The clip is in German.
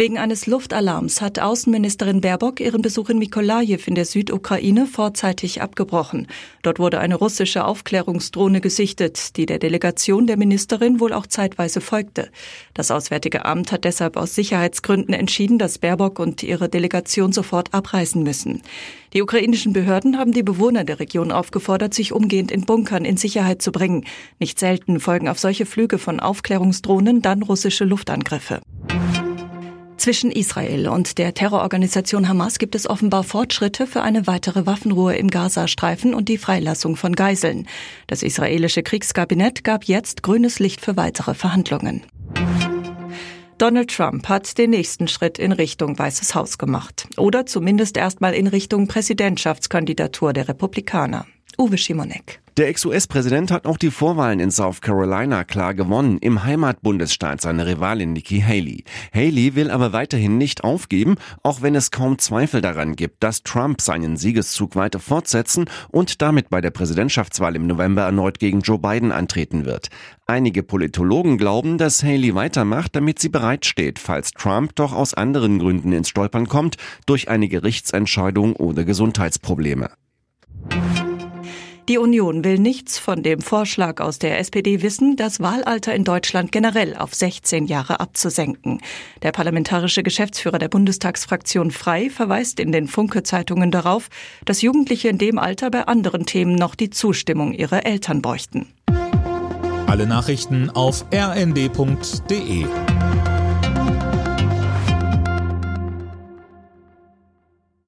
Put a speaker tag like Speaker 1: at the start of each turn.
Speaker 1: Wegen eines Luftalarms hat Außenministerin Baerbock ihren Besuch in Mikolajew in der Südukraine vorzeitig abgebrochen. Dort wurde eine russische Aufklärungsdrohne gesichtet, die der Delegation der Ministerin wohl auch zeitweise folgte. Das Auswärtige Amt hat deshalb aus Sicherheitsgründen entschieden, dass Baerbock und ihre Delegation sofort abreisen müssen. Die ukrainischen Behörden haben die Bewohner der Region aufgefordert, sich umgehend in Bunkern in Sicherheit zu bringen. Nicht selten folgen auf solche Flüge von Aufklärungsdrohnen dann russische Luftangriffe. Zwischen Israel und der Terrororganisation Hamas gibt es offenbar Fortschritte für eine weitere Waffenruhe im Gazastreifen und die Freilassung von Geiseln. Das israelische Kriegskabinett gab jetzt grünes Licht für weitere Verhandlungen. Donald Trump hat den nächsten Schritt in Richtung Weißes Haus gemacht. Oder zumindest erstmal in Richtung Präsidentschaftskandidatur der Republikaner. Uwe Schimonek.
Speaker 2: Der Ex-US-Präsident hat auch die Vorwahlen in South Carolina klar gewonnen, im Heimatbundesstaat seiner Rivalin Nikki Haley. Haley will aber weiterhin nicht aufgeben, auch wenn es kaum Zweifel daran gibt, dass Trump seinen Siegeszug weiter fortsetzen und damit bei der Präsidentschaftswahl im November erneut gegen Joe Biden antreten wird. Einige Politologen glauben, dass Haley weitermacht, damit sie bereitsteht, falls Trump doch aus anderen Gründen ins Stolpern kommt, durch eine Gerichtsentscheidung oder Gesundheitsprobleme.
Speaker 1: Die Union will nichts von dem Vorschlag aus der SPD wissen, das Wahlalter in Deutschland generell auf 16 Jahre abzusenken. Der parlamentarische Geschäftsführer der Bundestagsfraktion Frei verweist in den Funke-Zeitungen darauf, dass Jugendliche in dem Alter bei anderen Themen noch die Zustimmung ihrer Eltern bräuchten.
Speaker 3: Alle Nachrichten auf rnd.de